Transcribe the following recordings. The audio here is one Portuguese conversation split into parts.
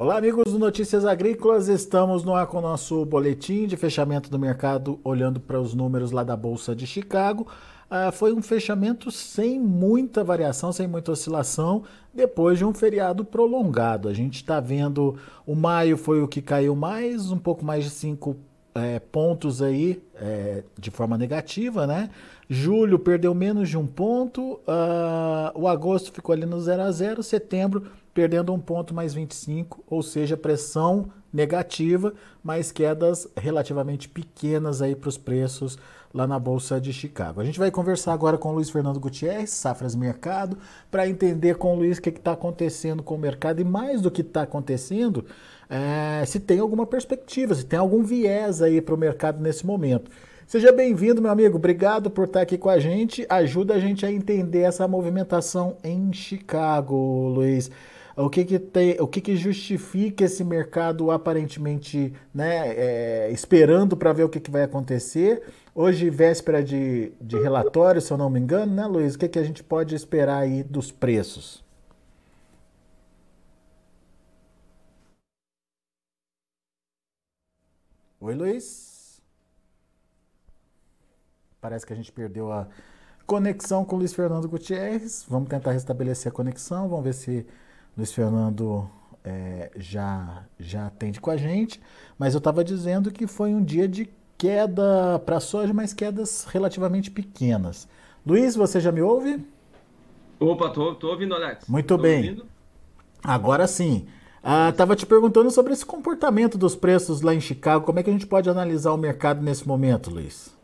Olá, amigos do Notícias Agrícolas. Estamos no ar com o nosso boletim de fechamento do mercado, olhando para os números lá da Bolsa de Chicago. Ah, foi um fechamento sem muita variação, sem muita oscilação, depois de um feriado prolongado. A gente está vendo o maio foi o que caiu mais, um pouco mais de 5 é, pontos aí é, de forma negativa, né? Julho perdeu menos de um ponto, uh, o agosto ficou ali no 0 a 0 setembro perdendo um ponto mais 25, ou seja, pressão negativa, mas quedas relativamente pequenas aí para os preços lá na Bolsa de Chicago. A gente vai conversar agora com o Luiz Fernando Gutierrez, Safras Mercado, para entender com o Luiz o que está acontecendo com o mercado e mais do que está acontecendo, é, se tem alguma perspectiva, se tem algum viés aí para o mercado nesse momento. Seja bem-vindo, meu amigo. Obrigado por estar aqui com a gente. Ajuda a gente a entender essa movimentação em Chicago, Luiz. O que que, tem, o que, que justifica esse mercado aparentemente né, é, esperando para ver o que, que vai acontecer? Hoje, véspera de, de relatório, se eu não me engano, né, Luiz? O que, que a gente pode esperar aí dos preços? Oi, Luiz. Parece que a gente perdeu a conexão com o Luiz Fernando Gutierrez. Vamos tentar restabelecer a conexão, vamos ver se Luiz Fernando é, já, já atende com a gente, mas eu estava dizendo que foi um dia de queda para a soja, mas quedas relativamente pequenas. Luiz, você já me ouve? Opa, tô, tô ouvindo, Alex. Muito tô bem. Ouvindo? Agora sim. Estava ah, te perguntando sobre esse comportamento dos preços lá em Chicago. Como é que a gente pode analisar o mercado nesse momento, Luiz?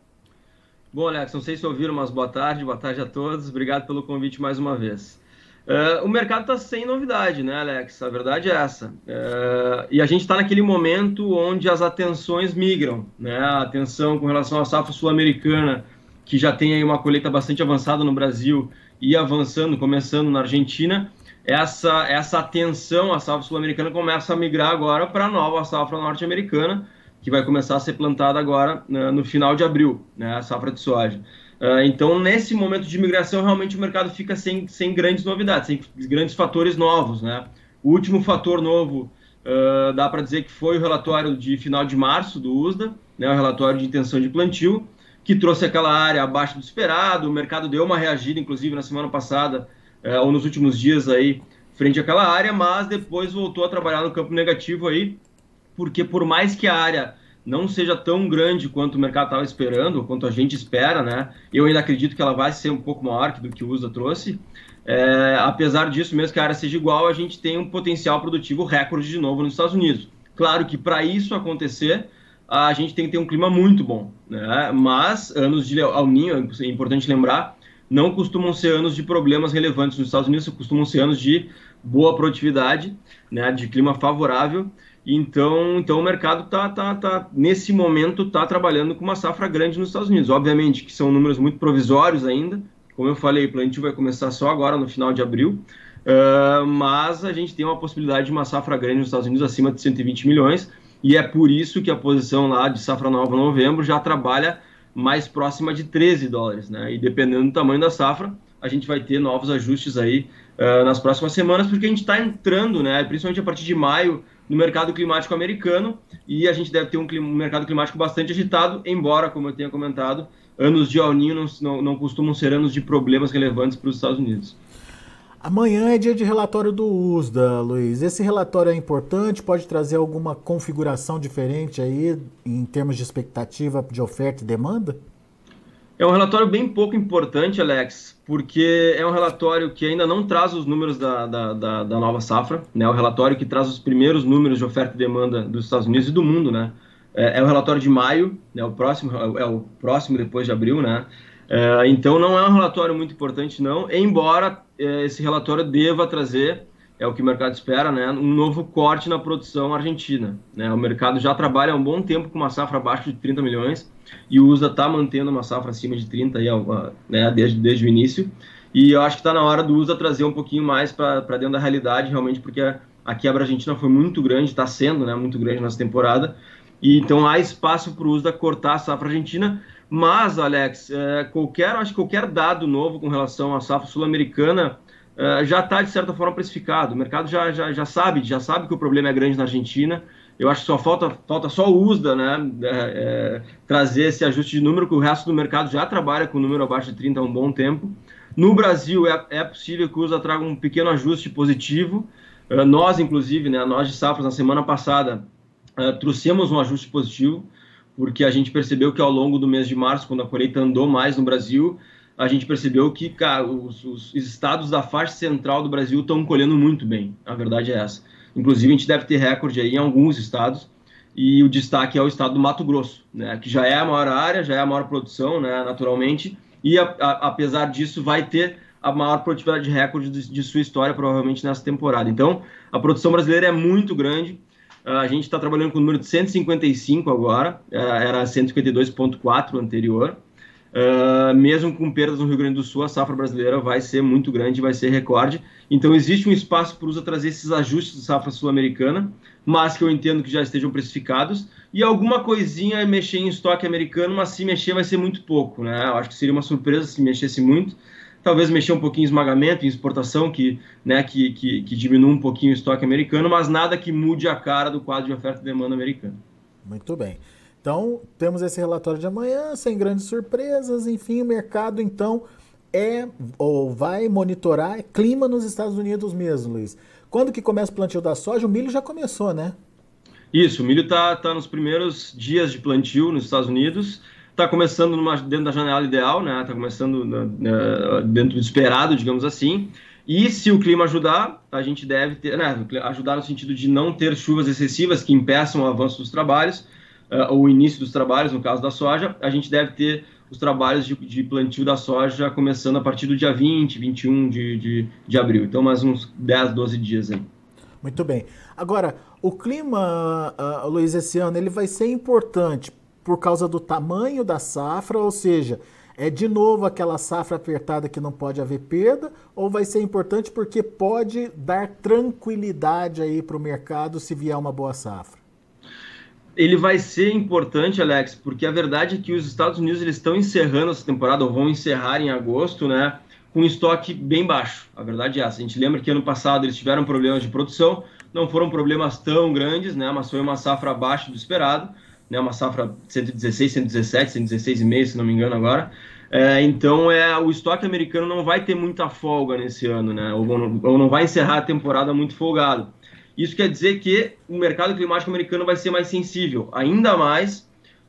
Bom, Alex, não sei se ouviram, mas boa tarde, boa tarde a todos. Obrigado pelo convite mais uma vez. Uh, o mercado está sem novidade, né, Alex? A verdade é essa. Uh, e a gente está naquele momento onde as atenções migram, né? A atenção com relação à safra sul-americana, que já tem aí uma colheita bastante avançada no Brasil e avançando, começando na Argentina. Essa, essa atenção à safra sul-americana começa a migrar agora para a nova safra norte-americana, que vai começar a ser plantada agora né, no final de abril, né, a safra de soja. Uh, então, nesse momento de migração, realmente o mercado fica sem, sem grandes novidades, sem grandes fatores novos. Né? O último fator novo, uh, dá para dizer que foi o relatório de final de março do USDA, né, o relatório de intenção de plantio, que trouxe aquela área abaixo do esperado. O mercado deu uma reagida, inclusive, na semana passada, uh, ou nos últimos dias, aí, frente àquela área, mas depois voltou a trabalhar no campo negativo aí, porque por mais que a área não seja tão grande quanto o mercado estava esperando, quanto a gente espera, né? Eu ainda acredito que ela vai ser um pouco maior do que o USA trouxe. É, apesar disso, mesmo que a área seja igual, a gente tem um potencial produtivo recorde de novo nos Estados Unidos. Claro que para isso acontecer, a gente tem que ter um clima muito bom, né? Mas anos de ao ninho, é importante lembrar, não costumam ser anos de problemas relevantes nos Estados Unidos, costumam ser anos de boa produtividade, né? De clima favorável. Então, então o mercado tá, tá, tá nesse momento está trabalhando com uma safra grande nos Estados Unidos. Obviamente que são números muito provisórios ainda. Como eu falei, o plantio vai começar só agora no final de abril. Uh, mas a gente tem uma possibilidade de uma safra grande nos Estados Unidos acima de 120 milhões. E é por isso que a posição lá de safra nova novembro já trabalha mais próxima de 13 dólares, né? E dependendo do tamanho da safra, a gente vai ter novos ajustes aí uh, nas próximas semanas, porque a gente está entrando, né? Principalmente a partir de maio, no mercado climático americano e a gente deve ter um, um mercado climático bastante agitado, embora, como eu tenha comentado, anos de El não, não, não costumam ser anos de problemas relevantes para os Estados Unidos. Amanhã é dia de relatório do USDA, Luiz. Esse relatório é importante, pode trazer alguma configuração diferente aí em termos de expectativa de oferta e demanda? É um relatório bem pouco importante, Alex, porque é um relatório que ainda não traz os números da, da, da, da nova safra, né? O relatório que traz os primeiros números de oferta e demanda dos Estados Unidos e do mundo, né? É, é o relatório de maio, né? O próximo é o próximo depois de abril, né? É, então não é um relatório muito importante, não. Embora é, esse relatório deva trazer é o que o mercado espera, né? Um novo corte na produção argentina. Né? O mercado já trabalha há um bom tempo com uma safra abaixo de 30 milhões e o USA está mantendo uma safra acima de 30 aí, né? desde, desde o início. E eu acho que está na hora do USA trazer um pouquinho mais para dentro da realidade, realmente, porque a, a quebra argentina foi muito grande, está sendo né? muito grande nessa temporada. E então há espaço para o USA cortar a safra argentina. Mas, Alex, é, qualquer, acho que qualquer dado novo com relação à safra sul-americana uh, já está, de certa forma, precificado. O mercado já, já, já sabe, já sabe que o problema é grande na Argentina. Eu acho que só falta, falta só o USDA né, é, é, trazer esse ajuste de número, que o resto do mercado já trabalha com o número abaixo de 30 há um bom tempo. No Brasil, é, é possível que o USDA traga um pequeno ajuste positivo. Uh, nós, inclusive, né, nós de Safras, na semana passada, uh, trouxemos um ajuste positivo, porque a gente percebeu que ao longo do mês de março, quando a colheita andou mais no Brasil, a gente percebeu que cara, os, os, estados da faixa central do Brasil estão colhendo muito bem. A verdade é essa. Inclusive, a gente deve ter recorde aí em alguns estados, e o destaque é o estado do Mato Grosso, né, que já é a maior área, já é a maior produção, né, naturalmente, e a, a, apesar disso, vai ter a maior produtividade recorde de, de, sua história, provavelmente nessa temporada. Então, a produção brasileira é muito grande. A gente está trabalhando com o número de 155 agora, é, era 152,4 anterior. Uh, mesmo com perdas no Rio Grande do Sul, a safra brasileira vai ser muito grande, vai ser recorde. Então, existe um espaço para o USA trazer esses ajustes de safra sul-americana, mas que eu entendo que já estejam precificados. E alguma coisinha mexer em estoque americano, mas se mexer vai ser muito pouco. Né? Eu acho que seria uma surpresa se mexesse muito. Talvez mexer um pouquinho em esmagamento, em exportação, que, né, que, que, que diminua um pouquinho o estoque americano, mas nada que mude a cara do quadro de oferta e demanda americano. Muito bem. Então, temos esse relatório de amanhã, sem grandes surpresas, enfim, o mercado então é ou vai monitorar é clima nos Estados Unidos mesmo, Luiz. Quando que começa o plantio da soja? O milho já começou, né? Isso, o milho está tá nos primeiros dias de plantio nos Estados Unidos. Está começando numa, dentro da janela ideal, né? Está começando na, na, dentro do esperado, digamos assim. E se o clima ajudar, a gente deve ter, né, ajudar no sentido de não ter chuvas excessivas que impeçam o avanço dos trabalhos uh, o início dos trabalhos, no caso da soja, a gente deve ter os trabalhos de, de plantio da soja começando a partir do dia 20, 21 de, de, de abril. Então, mais uns 10, 12 dias aí. Muito bem. Agora, o clima, uh, Luiz, esse ano, ele vai ser importante por causa do tamanho da safra, ou seja, é de novo aquela safra apertada que não pode haver perda, ou vai ser importante porque pode dar tranquilidade aí para o mercado se vier uma boa safra? Ele vai ser importante, Alex, porque a verdade é que os Estados Unidos eles estão encerrando essa temporada, ou vão encerrar em agosto, né, com estoque bem baixo. A verdade é essa. A gente lembra que ano passado eles tiveram problemas de produção, não foram problemas tão grandes, né, mas foi uma safra abaixo do esperado, né, uma safra 116, 117, 116,5, se não me engano agora. É, então, é, o estoque americano não vai ter muita folga nesse ano, né, ou, ou não vai encerrar a temporada muito folgado. Isso quer dizer que o mercado climático americano vai ser mais sensível, ainda mais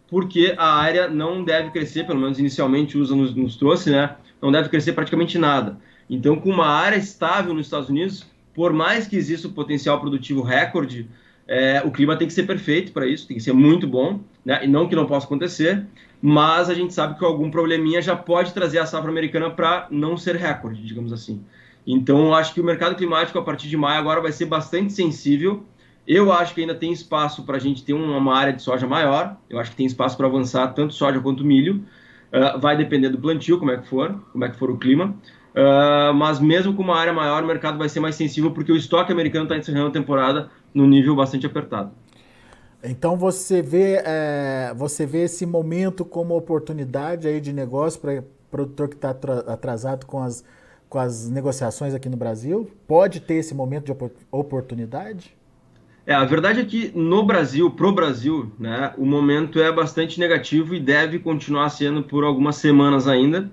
porque a área não deve crescer, pelo menos inicialmente o USA nos, nos trouxe, né? Não deve crescer praticamente nada. Então, com uma área estável nos Estados Unidos, por mais que exista o potencial produtivo recorde, é, o clima tem que ser perfeito para isso, tem que ser muito bom, né? E não que não possa acontecer, mas a gente sabe que algum probleminha já pode trazer a safra americana para não ser recorde, digamos assim. Então, acho que o mercado climático, a partir de maio, agora vai ser bastante sensível. Eu acho que ainda tem espaço para a gente ter uma área de soja maior. Eu acho que tem espaço para avançar tanto soja quanto milho. Uh, vai depender do plantio, como é que for, como é que for o clima. Uh, mas mesmo com uma área maior, o mercado vai ser mais sensível porque o estoque americano está encerrando a temporada no nível bastante apertado. Então você vê, é, você vê esse momento como oportunidade aí de negócio para produtor que está atrasado com as com as negociações aqui no Brasil? Pode ter esse momento de oportunidade? É, a verdade é que no Brasil, pro Brasil, né, o momento é bastante negativo e deve continuar sendo por algumas semanas ainda,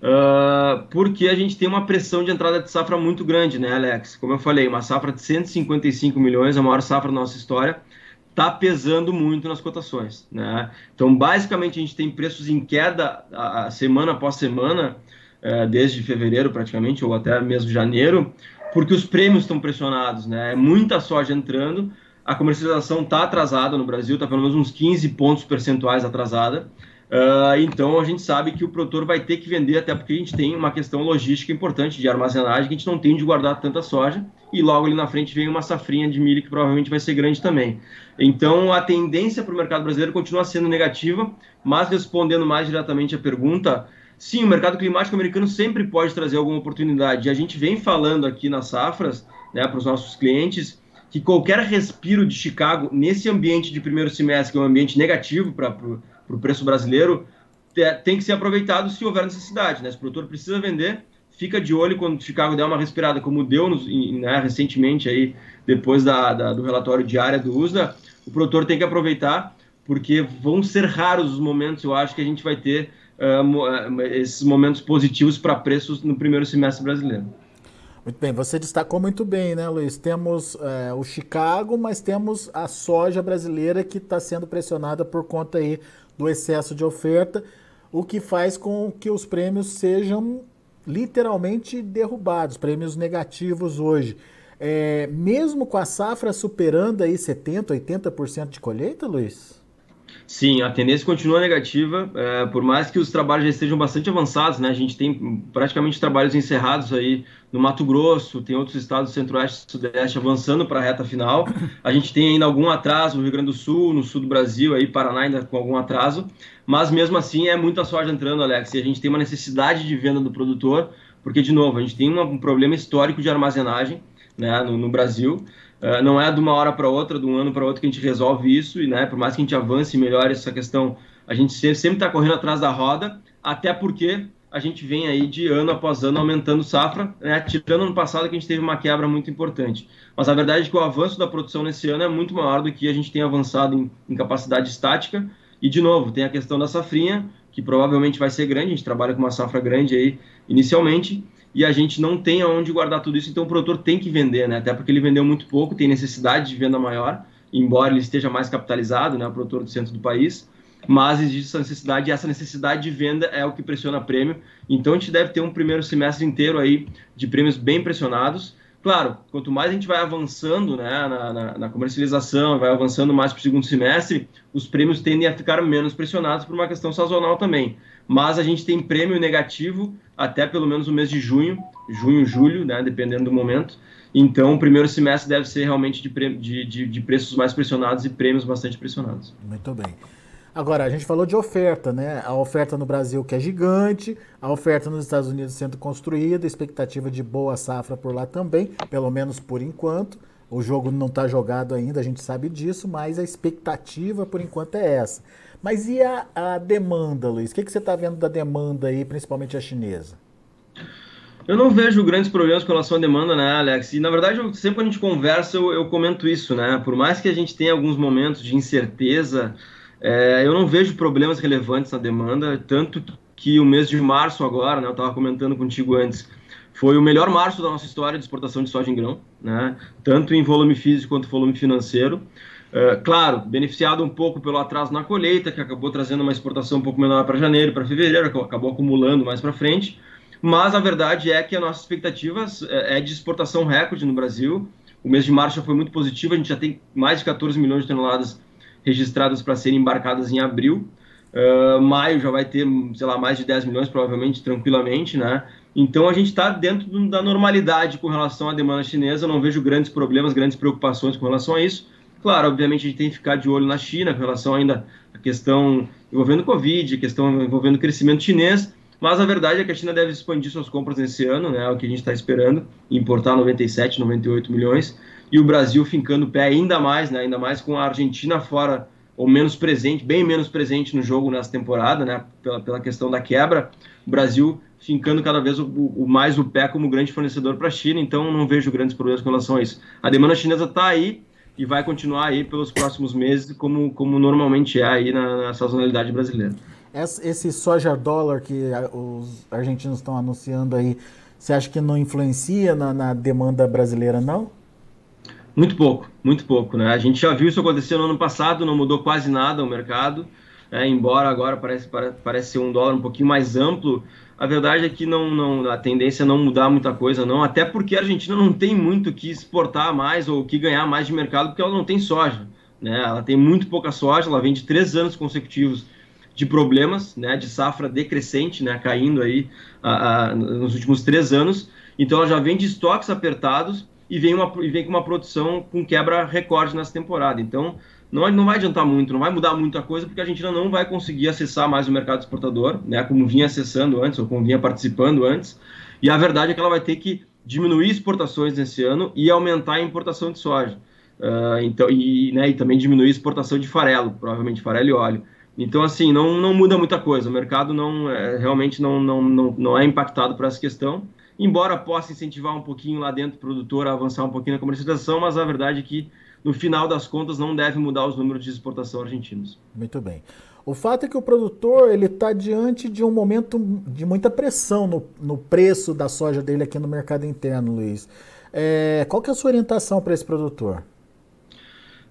uh, porque a gente tem uma pressão de entrada de safra muito grande, né, Alex? Como eu falei, uma safra de 155 milhões, a maior safra da nossa história, está pesando muito nas cotações, né? Então, basicamente, a gente tem preços em queda a, a semana após semana, é, desde fevereiro praticamente, ou até mesmo janeiro, porque os prêmios estão pressionados, né? É muita soja entrando, a comercialização está atrasada no Brasil, está pelo menos uns 15 pontos percentuais atrasada. Uh, então a gente sabe que o produtor vai ter que vender, até porque a gente tem uma questão logística importante de armazenagem, que a gente não tem de guardar tanta soja, e logo ali na frente vem uma safrinha de milho que provavelmente vai ser grande também. Então a tendência para o mercado brasileiro continua sendo negativa, mas respondendo mais diretamente a pergunta, Sim, o mercado climático americano sempre pode trazer alguma oportunidade. E a gente vem falando aqui nas safras, né, para os nossos clientes, que qualquer respiro de Chicago nesse ambiente de primeiro semestre, que é um ambiente negativo para o preço brasileiro, tem que ser aproveitado se houver necessidade. Né? Se o produtor precisa vender, fica de olho quando Chicago der uma respirada, como deu nos, né, recentemente aí, depois da, da, do relatório diário do USDA, o produtor tem que aproveitar, porque vão ser raros os momentos, eu acho, que a gente vai ter uh, esses momentos positivos para preços no primeiro semestre brasileiro. Muito bem, você destacou muito bem, né, Luiz? Temos é, o Chicago, mas temos a soja brasileira que está sendo pressionada por conta aí do excesso de oferta, o que faz com que os prêmios sejam literalmente derrubados, prêmios negativos hoje. É, mesmo com a safra superando aí 70%, 80% de colheita, Luiz? Sim, a tendência continua negativa, é, por mais que os trabalhos já estejam bastante avançados, né? A gente tem praticamente trabalhos encerrados aí no Mato Grosso, tem outros estados do Centro-Oeste e Sudeste avançando para a reta final. A gente tem ainda algum atraso no Rio Grande do Sul, no sul do Brasil, aí Paraná ainda com algum atraso, mas mesmo assim é muita soja entrando, Alex, e a gente tem uma necessidade de venda do produtor, porque de novo a gente tem um problema histórico de armazenagem, né, no, no Brasil. Uh, não é de uma hora para outra, de um ano para outro que a gente resolve isso, e né, por mais que a gente avance e melhore essa questão, a gente sempre está correndo atrás da roda, até porque a gente vem aí de ano após ano aumentando safra, né, tirando ano passado que a gente teve uma quebra muito importante. Mas a verdade é que o avanço da produção nesse ano é muito maior do que a gente tem avançado em, em capacidade estática, e de novo, tem a questão da safrinha, que provavelmente vai ser grande, a gente trabalha com uma safra grande aí inicialmente, e a gente não tem aonde guardar tudo isso, então o produtor tem que vender, né? Até porque ele vendeu muito pouco, tem necessidade de venda maior, embora ele esteja mais capitalizado, né? O produtor do centro do país, mas existe essa necessidade e essa necessidade de venda é o que pressiona prêmio. Então a gente deve ter um primeiro semestre inteiro aí de prêmios bem pressionados. Claro, quanto mais a gente vai avançando né, na, na, na comercialização, vai avançando mais para o segundo semestre, os prêmios tendem a ficar menos pressionados por uma questão sazonal também. Mas a gente tem prêmio negativo até pelo menos o mês de junho, junho, julho, né, dependendo do momento. Então, o primeiro semestre deve ser realmente de, de, de, de preços mais pressionados e prêmios bastante pressionados. Muito bem. Agora, a gente falou de oferta, né? A oferta no Brasil que é gigante, a oferta nos Estados Unidos sendo construída, expectativa de boa safra por lá também, pelo menos por enquanto. O jogo não está jogado ainda, a gente sabe disso, mas a expectativa por enquanto é essa. Mas e a, a demanda, Luiz? O que, que você está vendo da demanda aí, principalmente a chinesa? Eu não vejo grandes problemas com relação à demanda, né, Alex? E na verdade, eu, sempre que a gente conversa, eu, eu, comento isso, né? Por mais que a gente tenha alguns momentos de incerteza, é, eu não vejo problemas relevantes na demanda, tanto que o mês de março agora, né, eu estava comentando contigo antes, foi o melhor março da nossa história de exportação de soja em grão, né? Tanto em volume físico quanto volume financeiro. É, claro, beneficiado um pouco pelo atraso na colheita, que acabou trazendo uma exportação um pouco menor para janeiro, para fevereiro, acabou acumulando mais para frente. Mas a verdade é que a nossa expectativa é, é de exportação recorde no Brasil. O mês de março já foi muito positivo, a gente já tem mais de 14 milhões de toneladas registradas para serem embarcadas em abril. Uh, maio já vai ter, sei lá, mais de 10 milhões, provavelmente, tranquilamente, né? Então a gente está dentro da normalidade com relação à demanda chinesa. Não vejo grandes problemas, grandes preocupações com relação a isso. Claro, obviamente a gente tem que ficar de olho na China com relação ainda à questão envolvendo Covid, questão envolvendo crescimento chinês, mas a verdade é que a China deve expandir suas compras nesse ano, né, é o que a gente está esperando, importar 97, 98 milhões, e o Brasil fincando o pé ainda mais, né, ainda mais com a Argentina fora ou menos presente, bem menos presente no jogo nessa temporada, né, pela, pela questão da quebra, o Brasil fincando cada vez o, o mais o pé como grande fornecedor para a China, então não vejo grandes problemas com relação a isso. A demanda chinesa está aí, e vai continuar aí pelos próximos meses, como, como normalmente é aí na, na sazonalidade brasileira. Esse soja dólar que os argentinos estão anunciando aí, você acha que não influencia na, na, demanda brasileira, não? Muito pouco, muito pouco, né? A gente já viu isso acontecer no ano passado, não mudou quase nada o mercado, é, embora agora parece, parece ser um dólar um pouquinho mais amplo, a verdade é que não, não, a tendência é não mudar muita coisa, não. Até porque a Argentina não tem muito que exportar mais ou que ganhar mais de mercado, porque ela não tem soja. Né? Ela tem muito pouca soja, ela vem de três anos consecutivos de problemas, né, de safra decrescente, né, caindo aí a, a, nos últimos três anos. Então ela já vem de estoques apertados e vem, uma, e vem com uma produção com quebra recorde nessa temporada. Então não, não vai adiantar muito, não vai mudar muita coisa, porque a Argentina não vai conseguir acessar mais o mercado exportador, né, como vinha acessando antes, ou como vinha participando antes, e a verdade é que ela vai ter que diminuir exportações nesse ano e aumentar a importação de soja. Uh, então, e, né, e também diminuir a exportação de farelo, provavelmente farelo e óleo. Então, assim, não, não muda muita coisa. O mercado não é, realmente não, não, não, não é impactado por essa questão. embora possa incentivar um pouquinho lá dentro o produtor a avançar um pouquinho na comercialização, mas a verdade é que no final das contas não deve mudar os números de exportação argentinos. Muito bem. O fato é que o produtor ele está diante de um momento de muita pressão no, no preço da soja dele aqui no mercado interno, Luiz. É, qual que é a sua orientação para esse produtor?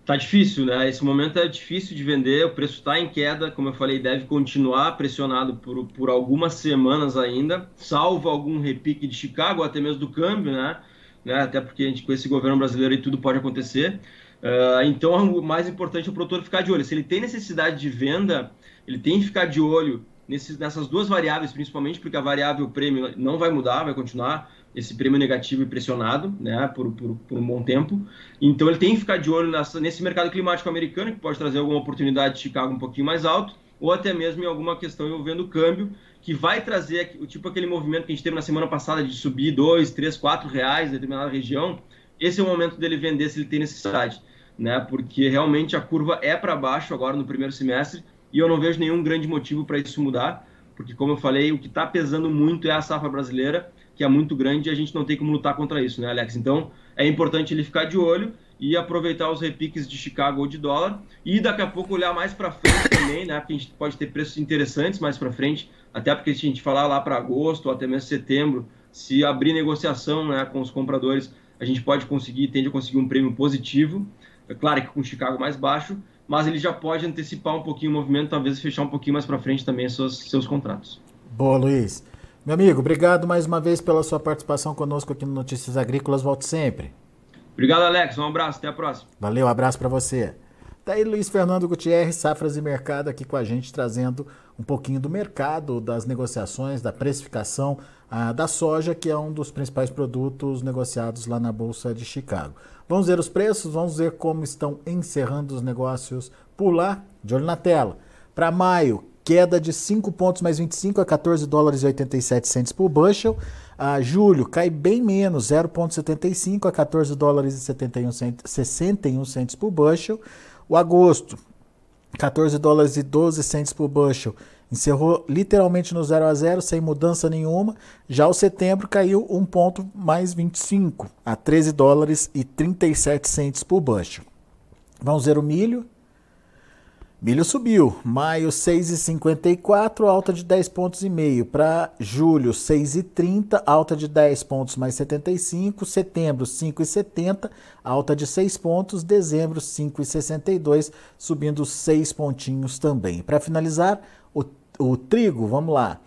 Tá difícil, né? Esse momento é difícil de vender, o preço está em queda, como eu falei, deve continuar pressionado por, por algumas semanas ainda, salvo algum repique de Chicago, até mesmo do câmbio, né? Né? Até porque a gente, com esse governo brasileiro e tudo pode acontecer. Uh, então, o mais importante é o produtor ficar de olho. Se ele tem necessidade de venda, ele tem que ficar de olho nesses, nessas duas variáveis, principalmente porque a variável prêmio não vai mudar, vai continuar esse prêmio negativo e pressionado né, por, por, por, um bom tempo. Então ele tem que ficar de olho nessa, nesse mercado climático americano, que pode trazer alguma oportunidade de Chicago um pouquinho mais alto, ou até mesmo em alguma questão envolvendo o câmbio, que vai trazer o tipo aquele movimento que a gente teve na semana passada de subir 2, 3, 4 reais em determinada região. Esse é o momento dele vender se ele tem necessidade, né? Porque realmente a curva é para baixo agora no primeiro semestre e eu não vejo nenhum grande motivo para isso mudar, porque como eu falei, o que está pesando muito é a safra brasileira que é muito grande e a gente não tem como lutar contra isso, né, Alex? Então é importante ele ficar de olho e aproveitar os repiques de Chicago ou de dólar e daqui a pouco olhar mais para frente também, né? Porque a gente pode ter preços interessantes mais para frente, até porque se a gente falar lá para agosto ou até mesmo setembro, se abrir negociação, né, com os compradores, a gente pode conseguir, tende a conseguir um prêmio positivo. É claro que com Chicago mais baixo, mas ele já pode antecipar um pouquinho o movimento, talvez fechar um pouquinho mais para frente também seus, seus contratos. Boa, Luiz. Meu amigo, obrigado mais uma vez pela sua participação conosco aqui no Notícias Agrícolas. Volte sempre. Obrigado, Alex. Um abraço. Até a próxima. Valeu, um abraço para você. Tá aí Luiz Fernando Gutierrez, Safras e Mercado, aqui com a gente, trazendo um pouquinho do mercado, das negociações, da precificação ah, da soja, que é um dos principais produtos negociados lá na Bolsa de Chicago. Vamos ver os preços, vamos ver como estão encerrando os negócios por lá, de olho na tela. Para maio, queda de 5 pontos mais 25 a 14 dólares e 87 centes por bushel. A julho cai bem menos, 0,75 a 14 dólares e 71 centes, 61 centes por bushel. O agosto, 14 dólares e 12 centes por bushel. Encerrou literalmente no 0 a 0, sem mudança nenhuma. Já o setembro caiu 1 ponto mais 25 a 13 dólares e 37 centes por bushel. Vamos ver o milho. Milho subiu, maio 6,54, alta de 10 pontos e meio. Para julho 6,30, alta de 10 pontos mais 75. Setembro 5,70, alta de 6 pontos. Dezembro 5,62, subindo 6 pontinhos também. Para finalizar, o, o trigo, vamos lá.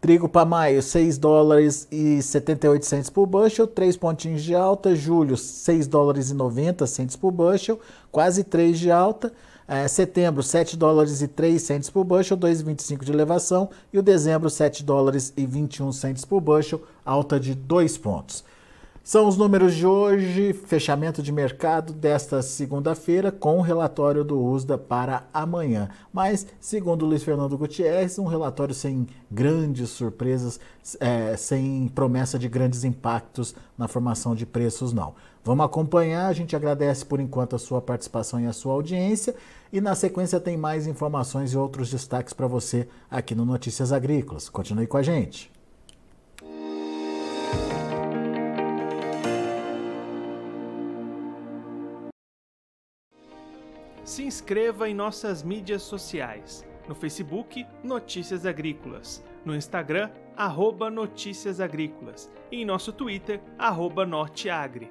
Trigo para maio, 6 dólares e 78 centos por bushel, 3 pontinhos de alta. Julho, 6 dólares e 90 centos por bushel, quase 3 de alta. É, setembro, 7 dólares e 3 centes por bushel, 2,25 de elevação. E o dezembro, 7 dólares e 21 centes por bushel, alta de 2 pontos. São os números de hoje, fechamento de mercado desta segunda-feira, com o relatório do USDA para amanhã. Mas, segundo Luiz Fernando Gutierrez, um relatório sem grandes surpresas, é, sem promessa de grandes impactos na formação de preços, não. Vamos acompanhar, a gente agradece por enquanto a sua participação e a sua audiência. E na sequência tem mais informações e outros destaques para você aqui no Notícias Agrícolas. Continue com a gente. Se inscreva em nossas mídias sociais. No Facebook, Notícias Agrícolas. No Instagram, arroba Notícias Agrícolas. E em nosso Twitter, arroba Norteagri.